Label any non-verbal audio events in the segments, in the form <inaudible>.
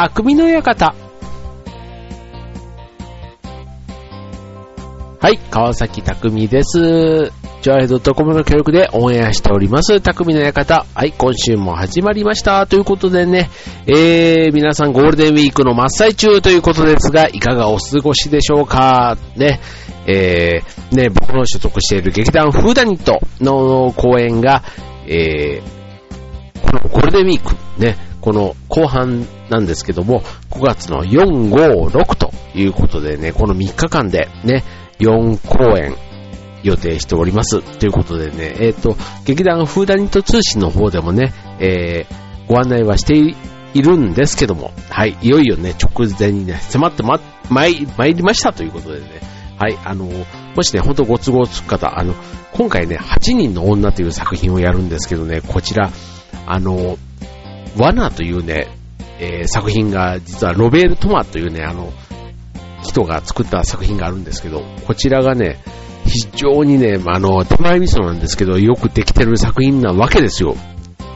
匠の館。はい、川崎匠です。ジョアヘドットコムの協力でオンエアしております、匠の館。はい、今週も始まりました。ということでね、えー、皆さんゴールデンウィークの真っ最中ということですが、いかがお過ごしでしょうかね、えー、ね、僕の所属している劇団フーダニットの公演が、えー、このゴールデンウィーク、ね、この後半なんですけども、5月の4、5、6ということでね、この3日間でね、4公演予定しております。ということでね、えっ、ー、と、劇団フーダニット通信の方でもね、えー、ご案内はしているんですけども、はい、いよいよね、直前にね、迫ってま、まい参りましたということでね、はい、あの、もしね、ほんとご都合つく方、あの、今回ね、8人の女という作品をやるんですけどね、こちら、あの、罠というね、えー、作品が、実はロベール・トマというね、あの、人が作った作品があるんですけど、こちらがね、非常にね、あの、手前味噌なんですけど、よくできてる作品なわけですよ。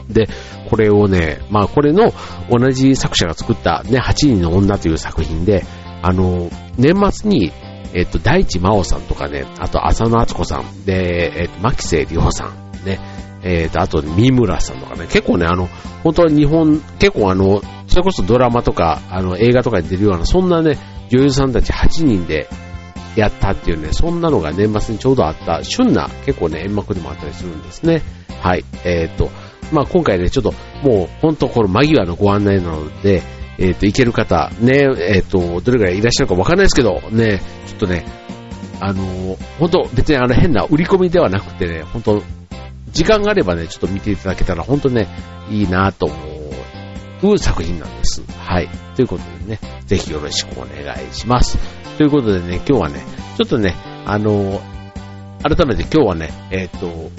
で、これをね、まあこれの同じ作者が作ったね、8人の女という作品で、あの、年末に、えっと、大地真央さんとかね、あと浅野敦子さん、で、えっと、牧瀬里穂さん、ね、えっと、あと、三村さんとかね、結構ね、あの、本当は日本、結構あの、それこそドラマとか、あの、映画とかに出るような、そんなね、女優さんたち8人でやったっていうね、そんなのが年末にちょうどあった旬な結構ね、演目でもあったりするんですね。はい。えっ、と、まあ今回ね、ちょっともう本当この間際のご案内なので、えっ、ー、と、行ける方、ね、えっ、ー、と、どれぐらいいらっしゃるかわかんないですけど、ね、ちょっとね、あの本当別にあの変な売り込みではなくてね、本当時間があればね、ちょっと見ていただけたら本当ね、いいなと思う作品なんです。はい。ということでね、ぜひよろしくお願いします。ということでね、今日はね、ちょっとね、あの改めて今日はね、えっ、と、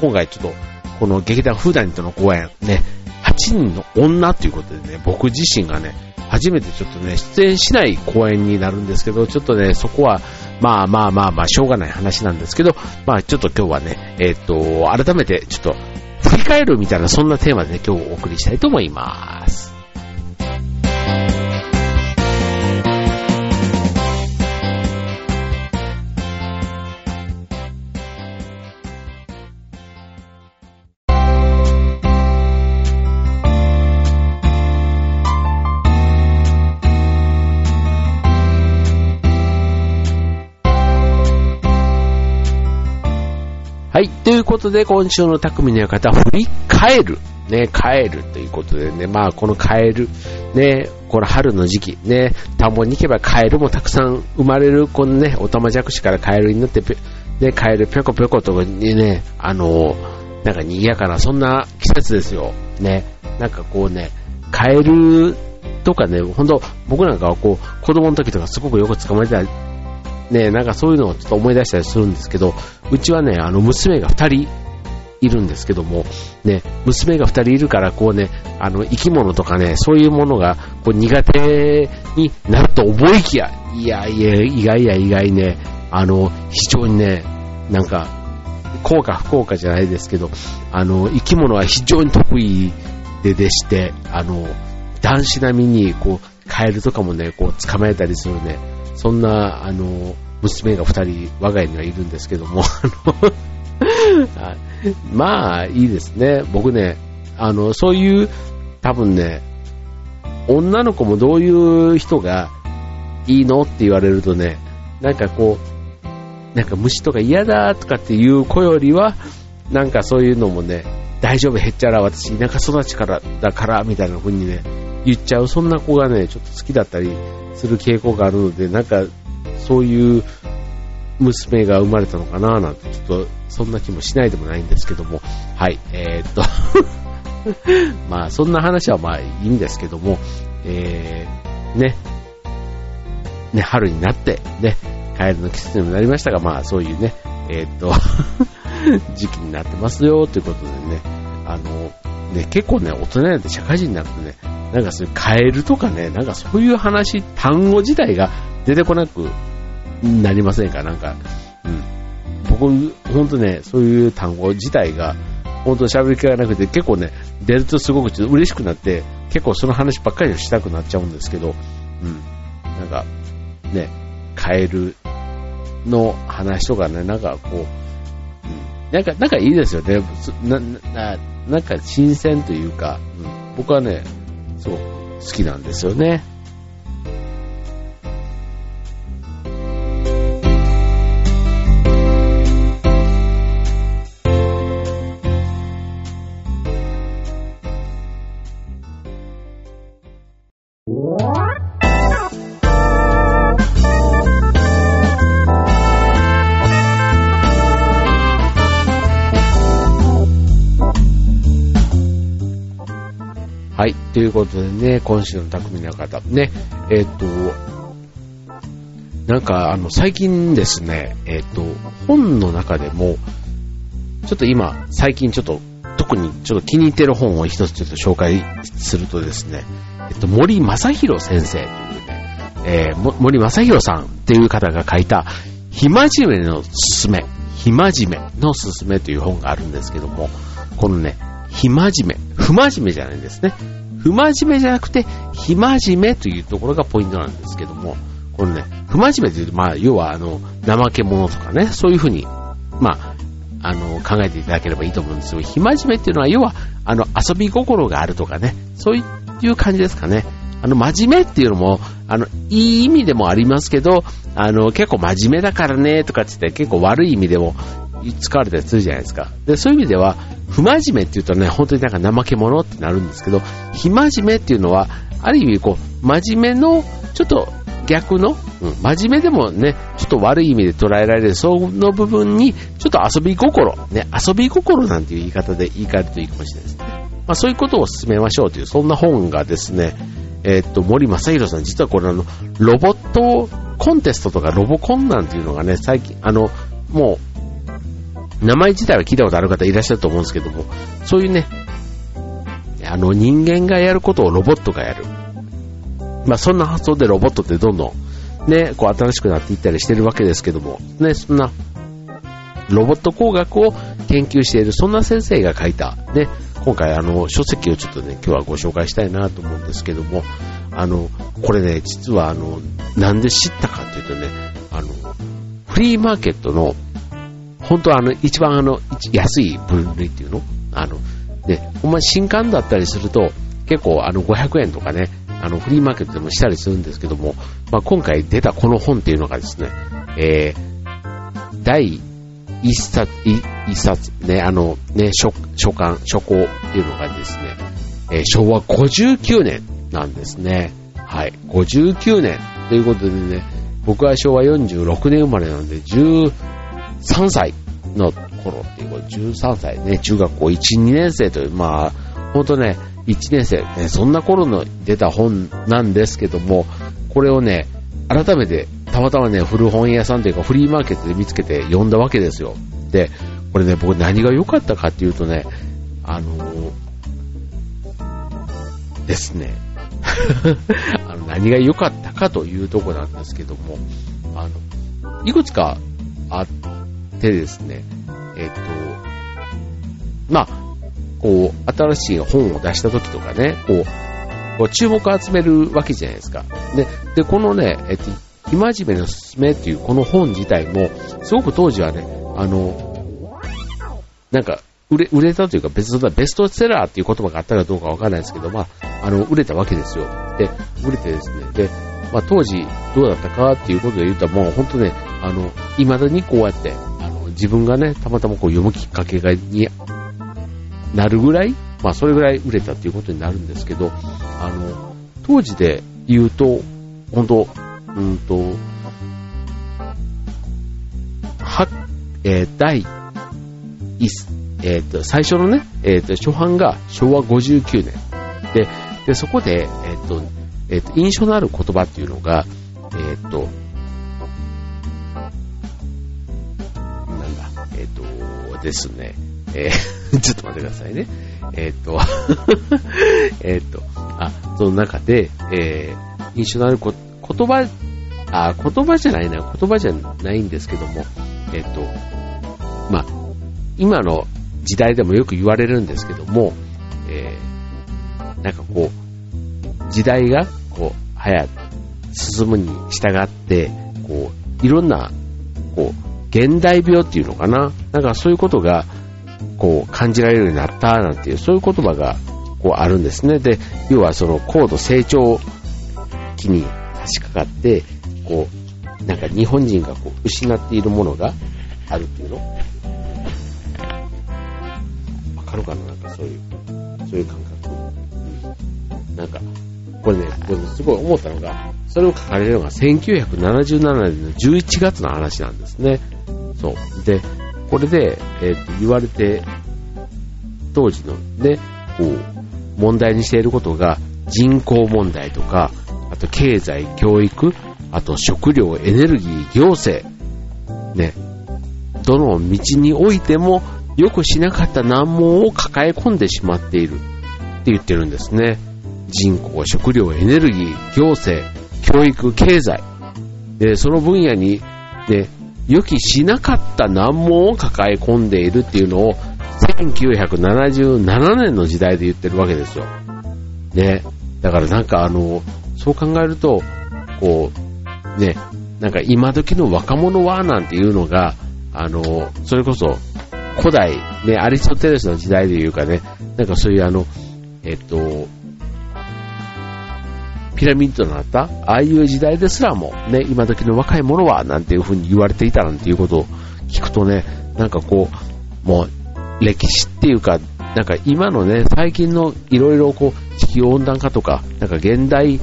今回ちょっと、この劇団フーダニとの公演、ね、8人の女ということでね、僕自身がね、初めてちょっとね、出演しない公演になるんですけど、ちょっとね、そこは、まあまあまあまあ、しょうがない話なんですけど、まあちょっと今日はね、えっ、と、改めてちょっと、振り返るみたいな、そんなテーマでね、今日お送りしたいと思います。ということで、今週の匠の館、振り返る。ね、帰るということでね、まあ、このカエル、ね、この春の時期、ね、田んぼに行けばカエルもたくさん生まれる、このね、おたまじゃくしからカエルになって、ね、カエルぴょこぴょことにね、あの、なんか賑やかな、そんな季節ですよ。ね、なんかこうね、カエルとかね、ほんと、僕なんかはこう、子供の時とかすごくよく捕まえてたね、なんかそういうのをちょっと思い出したりするんですけど、うちはね、あの、娘が2人いるんですけども、ね、娘が2人いるから、こうね、あの、生き物とかね、そういうものが、こう、苦手になると思いきや、いやいや、意外や意外ね、あの、非常にね、なんか、効果不効果じゃないですけど、あの、生き物は非常に得意ででして、あの、男子並みに、こう、カエルとかもね、こう、捕まえたりするね、そんな、あの、娘が二人、我が家にはいるんですけども、あ <laughs> のまあ、いいですね。僕ね、あの、そういう、多分ね、女の子もどういう人がいいのって言われるとね、なんかこう、なんか虫とか嫌だとかっていう子よりは、なんかそういうのもね、大丈夫へっちゃら私田舎育ちからだからみたいな風にね、言っちゃう、そんな子がね、ちょっと好きだったりする傾向があるので、なんか、そういう娘が生まれたのかななんて、ちょっと、そんな気もしないでもないんですけども、はい、えー、っと。<laughs> まあ、そんな話はまあいいんですけども、えー、ね、ね、春になって、ね、カエルの季節にもなりましたが、まあ、そういうね、えー、っと <laughs> 時期になってますよ、ということでね、あの、ね、結構ね、大人になって社会人になるとね、なんかそういうカエルとかね、なんかそういう話、単語自体が出てこなくなりませんか？なんか、うん。僕、ほんとね、そういう単語自体が、本当に喋り気がなくて、結構ね、出るとすごくちょっと嬉しくなって、結構その話ばっかりしたくなっちゃうんですけど、うん。なんか、ね、カエルの話とかね、なんかこう、なんか、なんかいいですよね。な、な、なんか新鮮というか、うん、僕はね、そう好きなんですよね。ということでね、今週の匠の方。ね、えっ、ー、と、なんか、あの、最近ですね、えっ、ー、と、本の中でも、ちょっと今、最近ちょっと、特にちょっと気に入ってる本を一つちょっと紹介するとですね、えっと、森正宏先生というね、えー、森正宏さんっていう方が書いた、ひまじめのすすめ、ひまじめのすすめという本があるんですけども、このね、ひまじめ、不真面目じゃないんですね。不真面目じゃなくて、ひまじめというところがポイントなんですけども、このね、不真面目というと、まあ、要は、あの、怠け者とかね、そういうふうに、まあ、あの、考えていただければいいと思うんですよ。ひまじめっていうのは、要は、あの、遊び心があるとかね、そういう感じですかね。あの、真面目っていうのも、あの、いい意味でもありますけど、あの、結構真面目だからね、とかって言って結構悪い意味でも使われたりするじゃないですか。で、そういう意味では、不真面目っていうとね、本当になんか怠け者ってなるんですけど、非真面目っていうのは、ある意味こう、真面目の、ちょっと逆の、うん、真面目でもね、ちょっと悪い意味で捉えられる、その部分に、ちょっと遊び心、ね、遊び心なんていう言い方で言い換えるといいかもしれないですね。まあそういうことを進めましょうという、そんな本がですね、えー、っと、森正宏さん、実はこれあの、ロボットコンテストとかロボコンなんていうのがね、最近、あの、もう、名前自体は聞いたことある方いらっしゃると思うんですけども、そういうね、あの人間がやることをロボットがやる。まあそんな発想でロボットってどんどんね、こう新しくなっていったりしてるわけですけども、ね、そんなロボット工学を研究している、そんな先生が書いた、ね、今回あの書籍をちょっとね、今日はご紹介したいなと思うんですけども、あの、これね、実はあの、なんで知ったかっていうとね、あの、フリーマーケットの、本当はあの、一番あの、安い分類っていうの？あの、ね、ほんま新刊だったりすると、結構あの、500円とかね、あの、フリーマーケットでもしたりするんですけども、まあ、今回出たこの本っていうのがですね、えー、第一冊、一冊、ね、あの、ね、書、書簡、書稿っていうのがですね、えー、昭和59年なんですね。はい。59年。ということでね、僕は昭和46年生まれなんで、10 3歳の頃っていう、13歳ね、中学校1、2年生という、まあ、ほんとね、1年生、ね、そんな頃の出た本なんですけども、これをね、改めて、たまたまね、古本屋さんというかフリーマーケットで見つけて読んだわけですよ。で、これね、僕何が良かったかっていうとね、あのー、ですね、<laughs> あの何が良かったかというとこなんですけども、あの、いくつかあってですね、えっ、と、まあ、こう、新しい本を出した時とかね、こう、こう注目を集めるわけじゃないですか。で、でこのね、えっ、と、生真面目のすすめっていうこの本自体も、すごく当時はね、あの、なんか、売れ、売れたというか別にベストセラーっていう言葉があったかどうかわからないですけど、まあ、あの、売れたわけですよ。で、売れてですね、で、まあ当時どうだったかっていうことで言うともう本当ね、あの、未だにこうやって、自分がね、たまたまこう読むきっかけがになるぐらい、まあそれぐらい売れたっていうことになるんですけど、あの、当時で言うと、本当うんと、は、えー、第一、えっ、ー、と、最初のね、えっ、ー、と、初版が昭和59年。で、で、そこで、えっ、と、えっ、と、印象のある言葉っていうのが、えっ、と、ですね、えー、<laughs> ちょっと待ってくださいね。えっ、と、<laughs> えっと、あ、その中で、えー、印象のあるこ言葉、あ、言葉じゃないな、言葉じゃないんですけども、えっ、と、まあ、今の時代でもよく言われるんですけども、えー、なんかこう、時代が、こう、早、進むに従って、こう、いろんな、現代病っていうのかな？なんかそういうことが、こう、感じられるようになったなんていう、そういう言葉が、こう、あるんですね。で、要はその高度成長期に差し掛かって、こう、なんか日本人がこう失っているものがあるっていうの？わかるかな？なんかそういう、そういう感覚。なんか、これね、これすごい思ったのが、それを書かれるのが1977年の11月の話なんですね。そう。で、これで、えっ、と、言われて、当時のね、こう、問題にしていることが、人口問題とか、あと経済、教育、あと食料、エネルギー、行政、ね、どの道においても、よくしなかった難問を抱え込んでしまっているって言ってるんですね。人口、食料、エネルギー、行政、教育、経済。で、その分野に、ね、予期しなかった難問を抱え込んでいるっていうのを、1977年の時代で言ってるわけですよ。ね。だからなんかあの、そう考えると、こう、ね、なんか今時の若者はなんていうのが、あの、それこそ古代、ね、アリストテレスの時代でいうかね、なんかそういうあの、えっと、ピラミッドのあった、ああいう時代ですらも、ね、今時の若い者は、なんていう風に言われていたなんていうことを聞くとね、なんかこう、もう、歴史っていうか、なんか今のね、最近のいろいろこう、地球温暖化とか、なんか現代、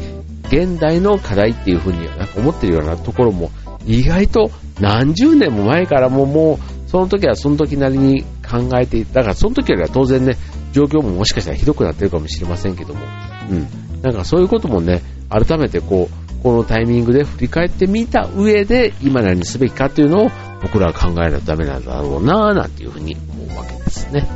現代の課題っていう風になんか思ってるようなところも、意外と何十年も前からももう、その時はその時なりに考えていた。だからその時よりは当然ね、状況ももしかしたらひどくなってるかもしれませんけども、うん。なんかそういうこともね、改めてこう、このタイミングで振り返ってみた上で、今何すべきかっていうのを僕らは考えないとダメなんだろうなぁ、なんていうふうに思うわけですね。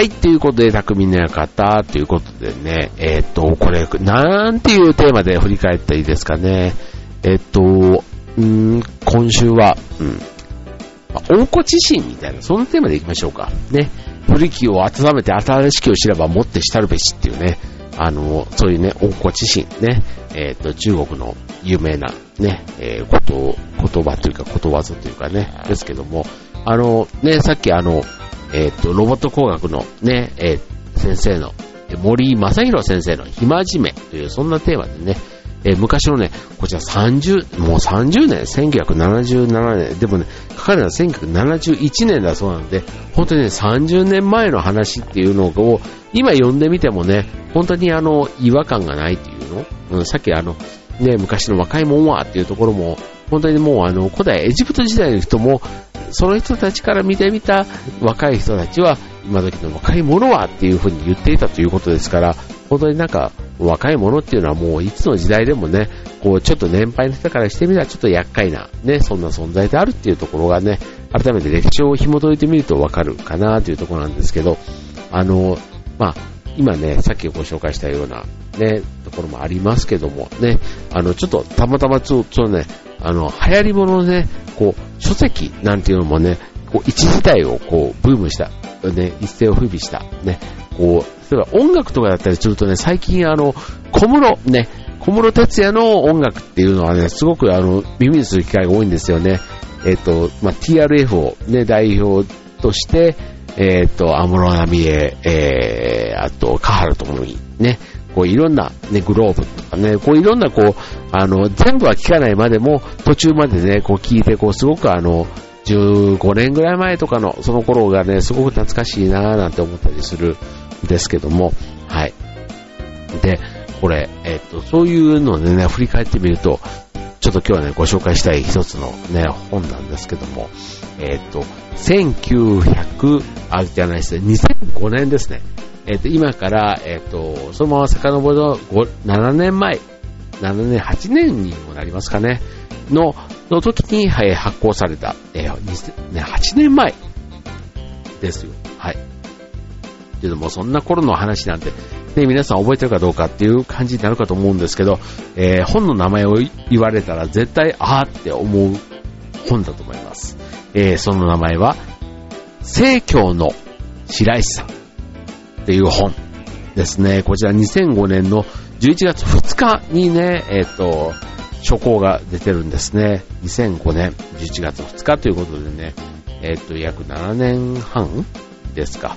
はい、ということで、匠の館ということでね、えー、っと、これ、なんていうテーマで振り返ったらいいですかね。えー、っと、ん今週は、うん、まあ、温故知新みたいな、そんなテーマでいきましょうか。ね。古きを温めて新しきを知ればもってしたるべしっていうね、あの、そういうね、温故知新ね、えっ、と、中国の有名なね、えー、こと、言葉というか、ことわざというかね、ですけども、あの、ね、さっきあの、えっ、ー、と、ロボット工学のね、えー、先生の、森正宏先生の暇じめという、そんなテーマでね、えー、昔のね、こちら30、もう30年、1977年、でもね、書かれたのは1971年だそうなので、本当にね、30年前の話っていうのを、今読んでみてもね、本当にあの、違和感がないっていうの、うん、さっきあの、ね、昔の若いもんはっていうところも、本当にもうあの、古代エジプト時代の人も、その人たちから見てみた若い人たちは、今時の若い者はっていうふうに言っていたということですから、本当になんか若い者っていうのはもういつの時代でもね、こうちょっと年配の人からしてみたらちょっと厄介なね、そんな存在であるっていうところがね、改めて歴史を紐解いてみるとわかるかなというところなんですけど、あの、まあ、今ね、さっきご紹介したようなね、ところもありますけどもね、あの、ちょっとたまたまちょっとね、あの、流行り物ね、こう、書籍なんていうのもね、こう、一時代をこう、ブームした、ね、一世を風靡した、ね、こう、例えば音楽とかだったりするとね、最近あの、小室、ね、小室哲也の音楽っていうのはね、すごくあの、耳にする機会が多いんですよね。えっ、と、まあ、TRF をね、代表として、えっ、と、安室奈美恵、えー、あと、カハラともに、ね、こういろんなね、グローブとかね、こういろんなこう、あの、全部は聞かないまでも、途中までね、こう聞いて、こうすごくあの、15年ぐらい前とかの、その頃がね、すごく懐かしいなぁなんて思ったりするんですけども、はい。で、これ、えっと、そういうのでね、振り返ってみると、ょっと今日はね、ご紹介したい一つのね、本なんですけども、えっと、1900、あ、じゃないですね、2005年ですね。えっ、と、今から、えっ、と、そのまま遡ると、7年前、7年、8年にもなりますかね、の、の時に、はい、発行された、えー2000ね、8年前ですよ。はい。けども、そんな頃の話なんて、ね、皆さん覚えてるかどうかっていう感じになるかと思うんですけど、えー本の名前を言われたら絶対、あーって思う本だと思います。えーその名前は、聖教の白石さんっていう本ですね。こちら2005年の11月2日にね、えっ、と、書稿が出てるんですね。2005年11月2日ということでね、えっ、と、約7年半ですか。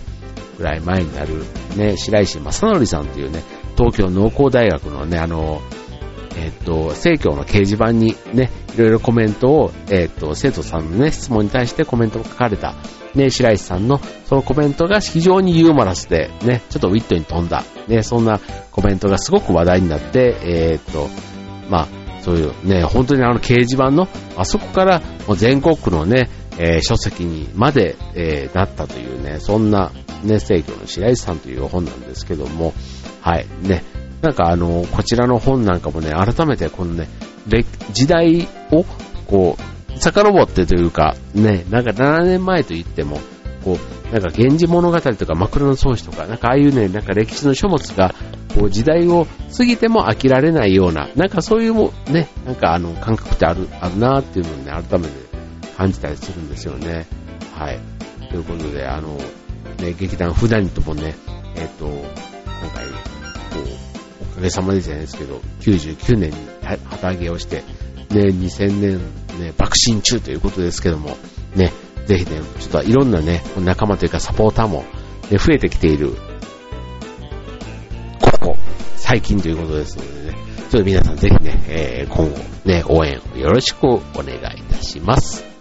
ぐらい前になるね、白石正則さんというね、東京農工大学のね、あの、えっ、と、生協の掲示板にね、いろいろコメントを、えっ、と、生徒さんのね、質問に対してコメントを書かれた、ね、白石さんのそのコメントが非常にユーモラスで、ね、ちょっとウィットに飛んだ、ね、そんなコメントがすごく話題になって、えっ、と、まあ、そういうね、本当にあの掲示板の、あそこからもう全国区のね、えー書籍にまで、えーなったというね、そんなね、生協の白石さんという本なんですけども、はい、ね、なんかあの、こちらの本なんかもね、改めてこのね、時代を、こう、遡ってというか、ね、なんか7年前と言っても、こう、なんか源氏物語とか枕草子とか、なんかああいうね、なんか歴史の書物が、こう時代を過ぎても飽きられないような、なんかそういうもね、なんかあの感覚ってある、あるなっていうのをね、改めて感じたりするんですよね。はい。ということで、あの、ね、劇団普段ともね、えっ、と、なんか、こう、おかげさまでじゃないですけど、99年に旗揚げをして、ね、2000年、ね、爆心中ということですけども、ね、ぜひね、ちょっといろんなね、仲間というかサポーターも、ね、増えてきている、ここ、最近ということですのでね、ちょっと皆さんぜひね、えー今後ね、応援をよろしくお願いいたします。